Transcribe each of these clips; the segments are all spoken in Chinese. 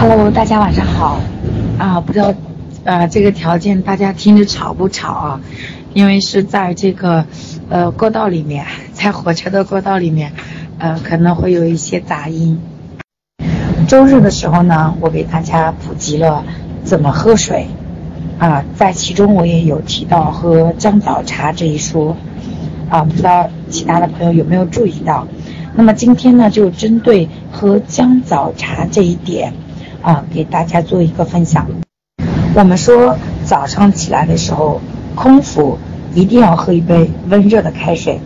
Hello，大家晚上好。啊，不知道，呃，这个条件大家听着吵不吵啊？因为是在这个，呃，过道里面，在火车的过道里面，呃，可能会有一些杂音。周日的时候呢，我给大家普及了怎么喝水，啊，在其中我也有提到喝姜枣茶这一说，啊，不知道其他的朋友有没有注意到？那么今天呢，就针对喝姜枣茶这一点，啊，给大家做一个分享。我们说早上起来的时候，空腹一定要喝一杯温热的开水。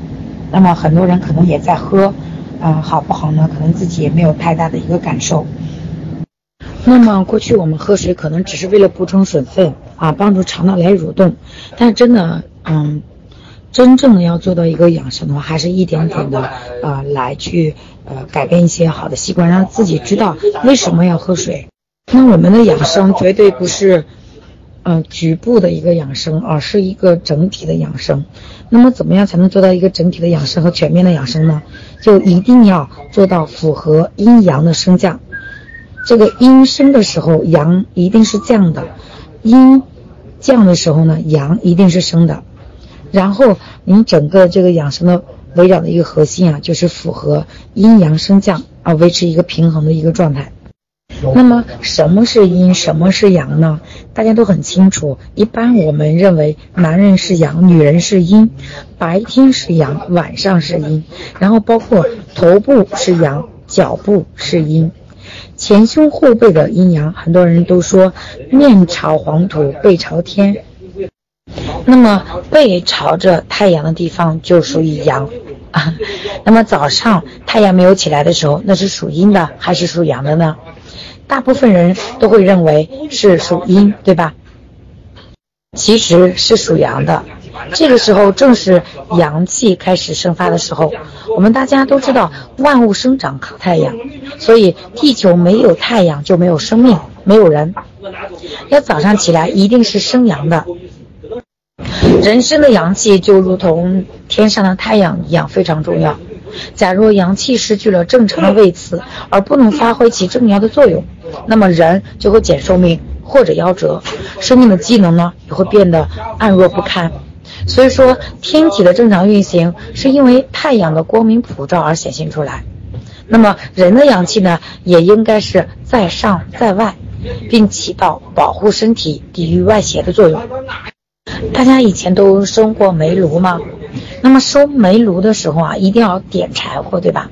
那么很多人可能也在喝，啊，好不好呢？可能自己也没有太大的一个感受。那么过去我们喝水可能只是为了补充水分，啊，帮助肠道来蠕动，但真的，嗯。真正的要做到一个养生的话，还是一点点的，呃，来去，呃，改变一些好的习惯，让自己知道为什么要喝水。那我们的养生绝对不是，呃，局部的一个养生，而是一个整体的养生。那么，怎么样才能做到一个整体的养生和全面的养生呢？就一定要做到符合阴阳的升降。这个阴升的时候，阳一定是降的；阴降的时候呢，阳一定是升的。然后，您整个这个养生的围绕的一个核心啊，就是符合阴阳升降啊，维持一个平衡的一个状态。那么，什么是阴，什么是阳呢？大家都很清楚。一般我们认为，男人是阳，女人是阴，白天是阳，晚上是阴。然后包括头部是阳，脚部是阴，前胸后背的阴阳，很多人都说面朝黄土背朝天。那么背朝着太阳的地方就属于阳啊。那么早上太阳没有起来的时候，那是属阴的还是属阳的呢？大部分人都会认为是属阴，对吧？其实是属阳的。这个时候正是阳气开始生发的时候。我们大家都知道，万物生长靠太阳，所以地球没有太阳就没有生命，没有人。要早上起来一定是生阳的。人生的阳气就如同天上的太阳一样非常重要。假若阳气失去了正常的位次，而不能发挥其重要的作用，那么人就会减寿命或者夭折，生命的机能呢也会变得暗弱不堪。所以说，天体的正常运行是因为太阳的光明普照而显现出来。那么人的阳气呢，也应该是在上在外，并起到保护身体、抵御外邪的作用。大家以前都生过煤炉吗？那么生煤炉的时候啊，一定要点柴火，对吧？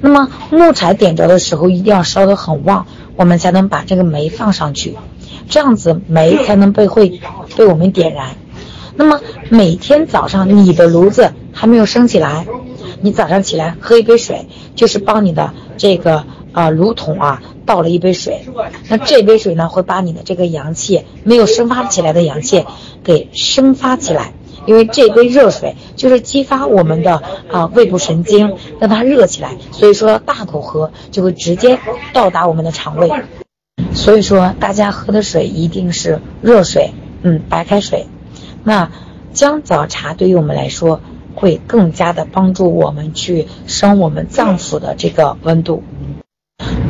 那么木柴点着的时候，一定要烧得很旺，我们才能把这个煤放上去，这样子煤才能被会被我们点燃。那么每天早上你的炉子还没有升起来，你早上起来喝一杯水，就是帮你的这个啊炉筒啊。倒了一杯水，那这杯水呢，会把你的这个阳气没有生发起来的阳气给生发起来，因为这杯热水就是激发我们的啊胃部神经，让它热起来，所以说大口喝就会直接到达我们的肠胃，所以说大家喝的水一定是热水，嗯，白开水。那姜枣茶对于我们来说会更加的帮助我们去升我们脏腑的这个温度。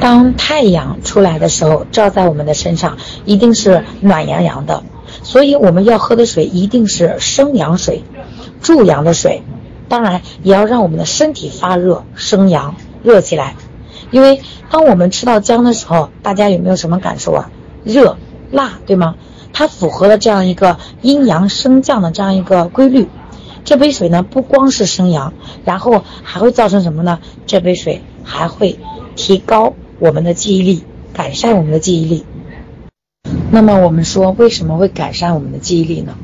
当太阳出来的时候，照在我们的身上，一定是暖洋洋的。所以我们要喝的水一定是生阳水，助阳的水。当然，也要让我们的身体发热，生阳，热起来。因为当我们吃到姜的时候，大家有没有什么感受啊？热、辣，对吗？它符合了这样一个阴阳升降的这样一个规律。这杯水呢，不光是生阳，然后还会造成什么呢？这杯水还会提高。我们的记忆力，改善我们的记忆力。那么我们说，为什么会改善我们的记忆力呢？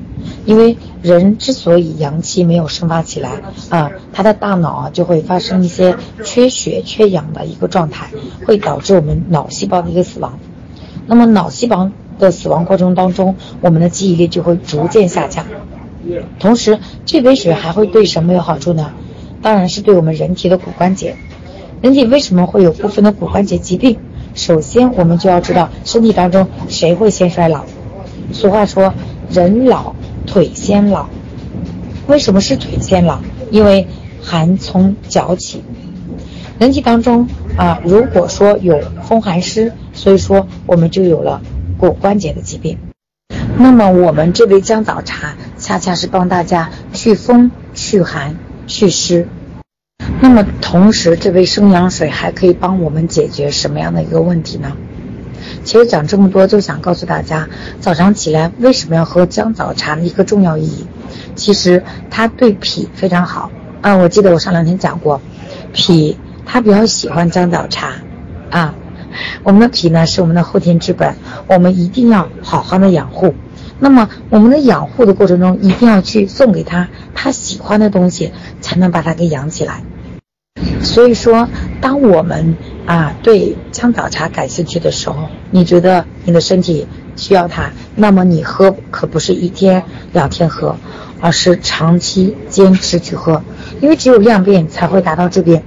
因为人之所以阳气没有生发起来啊，他的大脑啊就会发生一些缺血、缺氧的一个状态，会导致我们脑细胞的一个死亡。那么脑细胞的死亡过程当中，我们的记忆力就会逐渐下降。同时，这杯水还会对什么有好处呢？当然是对我们人体的骨关节。人体为什么会有部分的骨关节疾病？首先，我们就要知道身体当中谁会先衰老。俗话说，人老腿先老。为什么是腿先老？因为寒从脚起。人体当中啊，如果说有风寒湿，所以说我们就有了骨关节的疾病。那么我们这杯姜枣茶恰恰是帮大家祛风、祛寒、祛湿。那么同时，这杯生阳水还可以帮我们解决什么样的一个问题呢？其实讲这么多，就想告诉大家，早上起来为什么要喝姜枣茶的一个重要意义。其实它对脾非常好啊！我记得我上两天讲过，脾它比较喜欢姜枣茶啊。我们的脾呢是我们的后天之本，我们一定要好好的养护。那么我们的养护的过程中，一定要去送给他他喜欢的东西，才能把它给养起来。所以说，当我们啊对姜枣茶感兴趣的时候，你觉得你的身体需要它，那么你喝可不是一天两天喝。而是长期坚持去喝，因为只有量变才会达到质变。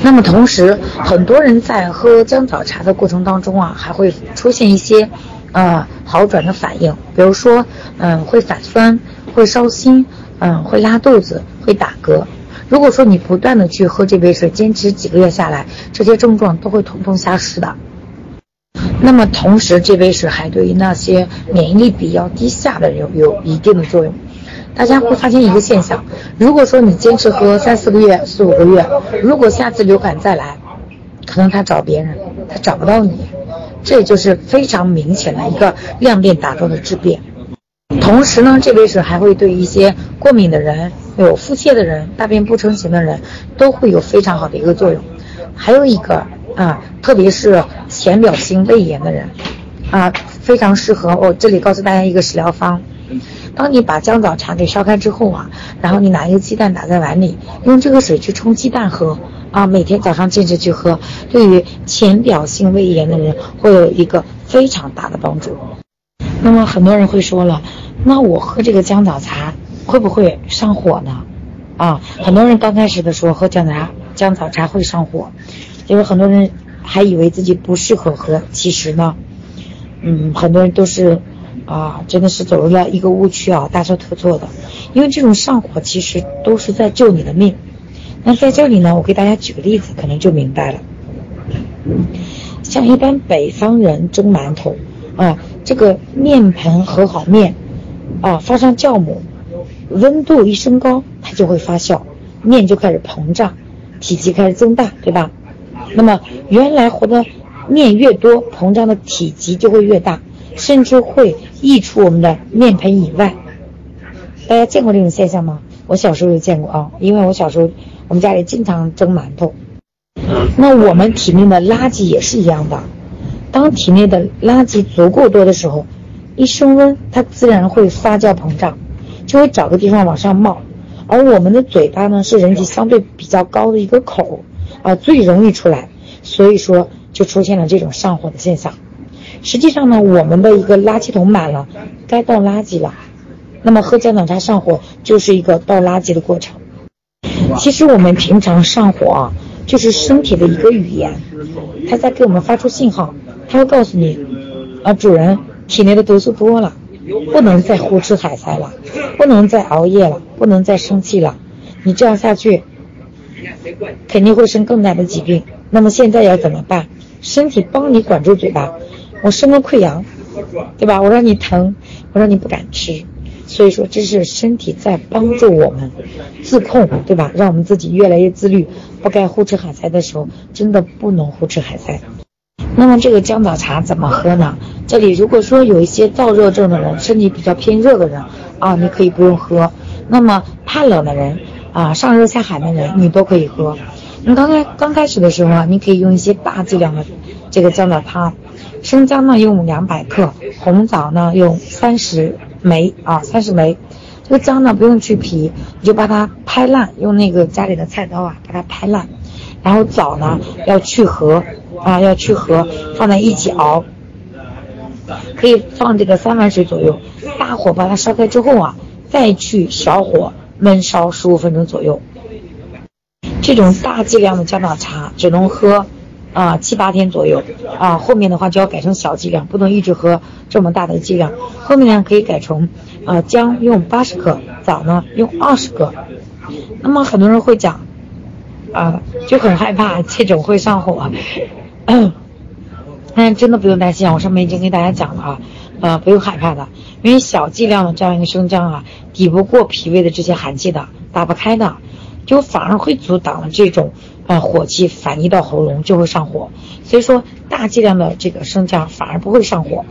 那么同时，很多人在喝姜枣茶的过程当中啊，还会出现一些，呃，好转的反应，比如说，嗯，会反酸，会烧心，嗯，会拉肚子，会打嗝。如果说你不断的去喝这杯水，坚持几个月下来，这些症状都会统统消失的。那么同时，这杯水还对于那些免疫力比较低下的人有有一定的作用。大家会发现一个现象：如果说你坚持喝三四个月、四五个月，如果下次流感再来，可能他找别人，他找不到你。这就是非常明显的一个量变达到的质变。同时呢，这杯水还会对一些过敏的人、有腹泻的人、大便不成形的人，都会有非常好的一个作用。还有一个。啊，特别是浅表性胃炎的人，啊，非常适合。我这里告诉大家一个食疗方：当你把姜枣茶给烧开之后啊，然后你拿一个鸡蛋打在碗里，用这个水去冲鸡蛋喝啊，每天早上坚持去喝，对于浅表性胃炎的人会有一个非常大的帮助。那么很多人会说了，那我喝这个姜枣茶会不会上火呢？啊，很多人刚开始的时候喝姜茶，姜枣茶会上火。因为很多人还以为自己不适合喝，其实呢，嗯，很多人都是啊，真的是走入了一个误区啊，大错特错的。因为这种上火其实都是在救你的命。那在这里呢，我给大家举个例子，可能就明白了。像一般北方人蒸馒头啊，这个面盆和好面啊，放上酵母，温度一升高，它就会发酵，面就开始膨胀，体积开始增大，对吧？那么原来和的面越多，膨胀的体积就会越大，甚至会溢出我们的面盆以外。大家见过这种现象吗？我小时候就见过啊，因为我小时候我们家里经常蒸馒头。那我们体内的垃圾也是一样的，当体内的垃圾足够多的时候，一升温，它自然会发酵膨胀，就会找个地方往上冒。而我们的嘴巴呢，是人体相对比较高的一个口。啊，最容易出来，所以说就出现了这种上火的现象。实际上呢，我们的一个垃圾桶满了，该倒垃圾了。那么喝姜枣茶上火就是一个倒垃圾的过程。其实我们平常上火啊，就是身体的一个语言，它在给我们发出信号，它会告诉你，啊，主人体内的毒素多了，不能再胡吃海塞了，不能再熬夜了，不能再生气了，你这样下去。肯定会生更大的疾病。那么现在要怎么办？身体帮你管住嘴巴，我生了溃疡，对吧？我让你疼，我让你不敢吃。所以说，这是身体在帮助我们自控，对吧？让我们自己越来越自律。不该胡吃海塞的时候，真的不能胡吃海塞。那么这个姜枣茶怎么喝呢？这里如果说有一些燥热症的人，身体比较偏热的人啊，你可以不用喝。那么怕冷的人。啊，上热下寒的人你都可以喝。你刚开刚开始的时候啊，你可以用一些大剂量的这个姜枣汤。生姜呢用两百克，红枣呢用三十枚啊，三十枚。这个姜呢不用去皮，你就把它拍烂，用那个家里的菜刀啊把它拍烂。然后枣呢要去核啊，要去核，放在一起熬。可以放这个三碗水左右，大火把它烧开之后啊，再去小火。焖烧十五分钟左右，这种大剂量的姜枣茶只能喝啊七八天左右啊，后面的话就要改成小剂量，不能一直喝这么大的剂量。后面呢可以改成啊姜用八十克，枣呢用二十克。那么很多人会讲，啊，就很害怕这种会上火。但真的不用担心啊，我上面已经跟大家讲了啊，呃，不用害怕的，因为小剂量的这样一个生姜啊，抵不过脾胃的这些寒气的，打不开的，就反而会阻挡了这种呃火气反移到喉咙，就会上火。所以说大剂量的这个生姜反而不会上火。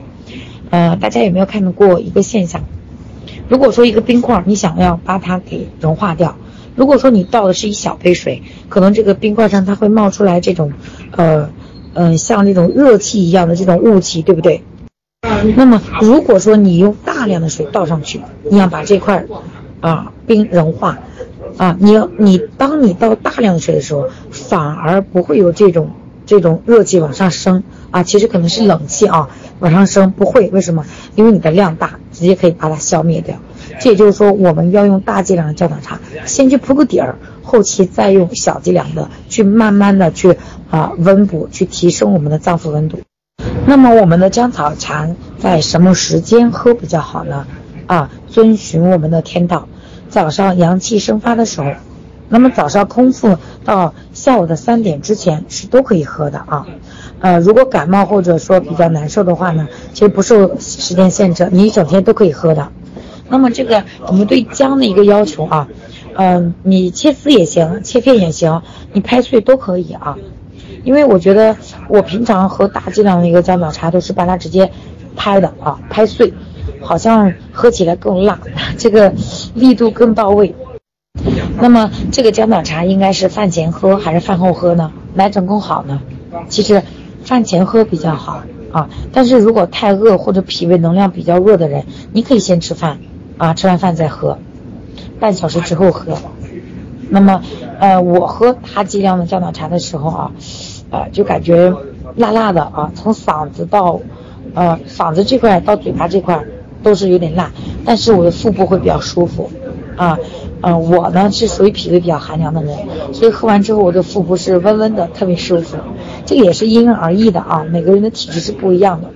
呃，大家有没有看到过一个现象？如果说一个冰块，你想要把它给融化掉，如果说你倒的是一小杯水，可能这个冰块上它会冒出来这种，呃，嗯，像那种热气一样的这种雾气，对不对？那么如果说你用大量的水倒上去，你要把这块，啊，冰融化，啊，你要你当你倒大量的水的时候，反而不会有这种这种热气往上升，啊，其实可能是冷气啊往上升，不会，为什么？因为你的量大。直接可以把它消灭掉，这也就是说，我们要用大剂量的焦糖茶，先去铺个底儿，后期再用小剂量的去慢慢的去啊温补，去提升我们的脏腑温度。那么我们的姜草茶在什么时间喝比较好呢？啊，遵循我们的天道，早上阳气生发的时候，那么早上空腹到下午的三点之前是都可以喝的啊。呃，如果感冒或者说比较难受的话呢，其实不受时间限制，你一整天都可以喝的。那么这个我们对姜的一个要求啊，嗯，你切丝也行，切片也行，你拍碎都可以啊。因为我觉得我平常喝大剂量的一个姜枣茶都是把它直接拍的啊，拍碎，好像喝起来更辣，这个力度更到位。那么这个姜枣茶应该是饭前喝还是饭后喝呢？哪种更好呢？其实。饭前喝比较好啊，但是如果太饿或者脾胃能量比较弱的人，你可以先吃饭啊，吃完饭再喝，半小时之后喝。那么，呃，我喝大剂量的姜枣茶的时候啊，呃，就感觉辣辣的啊，从嗓子到，呃，嗓子这块到嘴巴这块都是有点辣，但是我的腹部会比较舒服啊。嗯，我呢是属于脾胃比较寒凉的人，所以喝完之后我的腹部是温温的，特别舒服。这个也是因人而异的啊，每个人的体质是不一样的。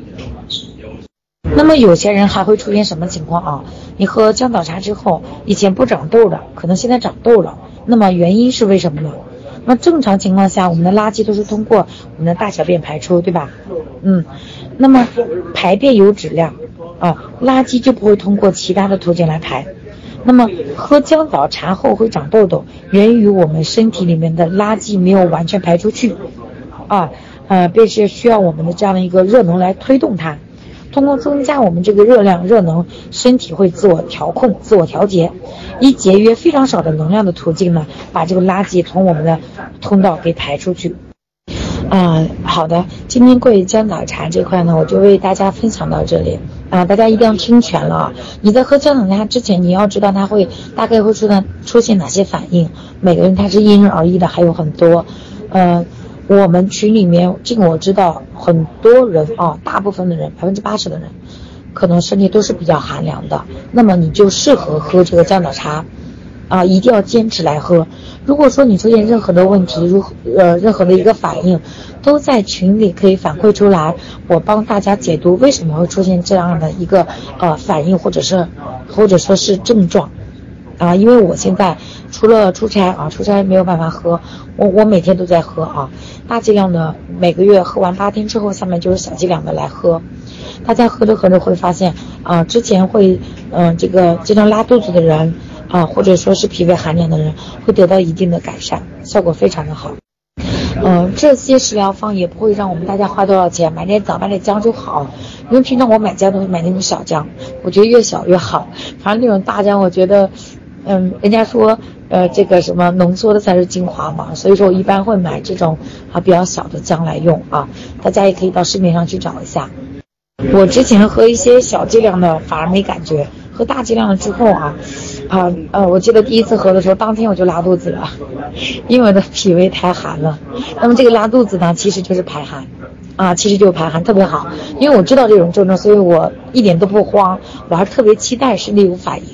那么有些人还会出现什么情况啊？你喝姜枣茶之后，以前不长痘的，可能现在长痘了。那么原因是为什么呢？那正常情况下，我们的垃圾都是通过我们的大小便排出，对吧？嗯，那么排便有质量啊，垃圾就不会通过其他的途径来排。那么喝姜枣茶后会长痘痘，源于我们身体里面的垃圾没有完全排出去，啊，呃，便是需要我们的这样的一个热能来推动它。通过增加我们这个热量、热能，身体会自我调控、自我调节，以节约非常少的能量的途径呢，把这个垃圾从我们的通道给排出去。嗯，好的，今天关于姜枣茶这块呢，我就为大家分享到这里。啊，大家一定要听全了啊！你在喝姜枣茶之前，你要知道它会大概会出现出现哪些反应。每个人他是因人而异的，还有很多。嗯，我们群里面这个我知道很多人啊，大部分的人，百分之八十的人，可能身体都是比较寒凉的。那么你就适合喝这个姜枣茶。啊，一定要坚持来喝。如果说你出现任何的问题，如呃任何的一个反应，都在群里可以反馈出来，我帮大家解读为什么会出现这样的一个呃反应，或者是或者说是症状。啊，因为我现在除了出差啊，出差没有办法喝，我我每天都在喝啊，大剂量的每个月喝完八天之后，下面就是小剂量的来喝。大家喝着喝着会发现啊，之前会嗯这个经常拉肚子的人。啊，或者说是脾胃寒凉的人会得到一定的改善，效果非常的好。嗯，这些食疗方也不会让我们大家花多少钱，买点枣，买点姜就好。因为平常我买姜都是买那种小姜，我觉得越小越好。反正那种大姜，我觉得，嗯，人家说，呃，这个什么浓缩的才是精华嘛，所以说我一般会买这种啊比较小的姜来用啊。大家也可以到市面上去找一下。我之前喝一些小剂量的反而没感觉，喝大剂量了之后啊。啊呃，我记得第一次喝的时候，当天我就拉肚子了，因为我的脾胃太寒了。那么这个拉肚子呢，其实就是排寒，啊，其实就是排寒，特别好。因为我知道这种症状，所以我一点都不慌，我还特别期待身体有反应。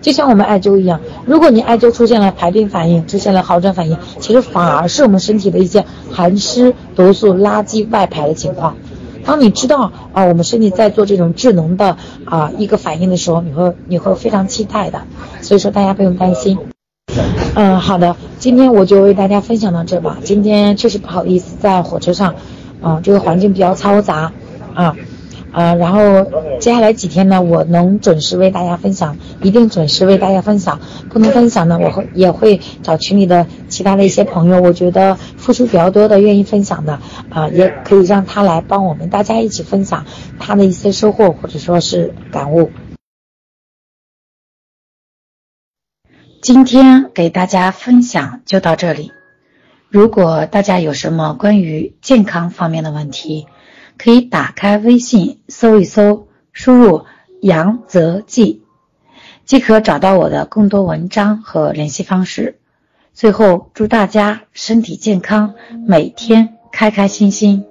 就像我们艾灸一样，如果你艾灸出现了排病反应，出现了好转反应，其实反而是我们身体的一些寒湿毒素垃圾外排的情况。当你知道啊，我们身体在做这种智能的啊一个反应的时候，你会你会非常期待的，所以说大家不用担心。嗯，好的，今天我就为大家分享到这吧。今天确实不好意思，在火车上，啊，这个环境比较嘈杂，啊，啊，然后接下来几天呢，我能准时为大家分享，一定准时为大家分享。不能分享呢，我会也会找群里的其他的一些朋友，我觉得付出比较多的，愿意分享的，啊，也可以让他来帮我们大家一起分享他的一些收获或者说是感悟。今天给大家分享就到这里。如果大家有什么关于健康方面的问题，可以打开微信搜一搜，输入“杨泽记”，即可找到我的更多文章和联系方式。最后，祝大家身体健康，每天开开心心。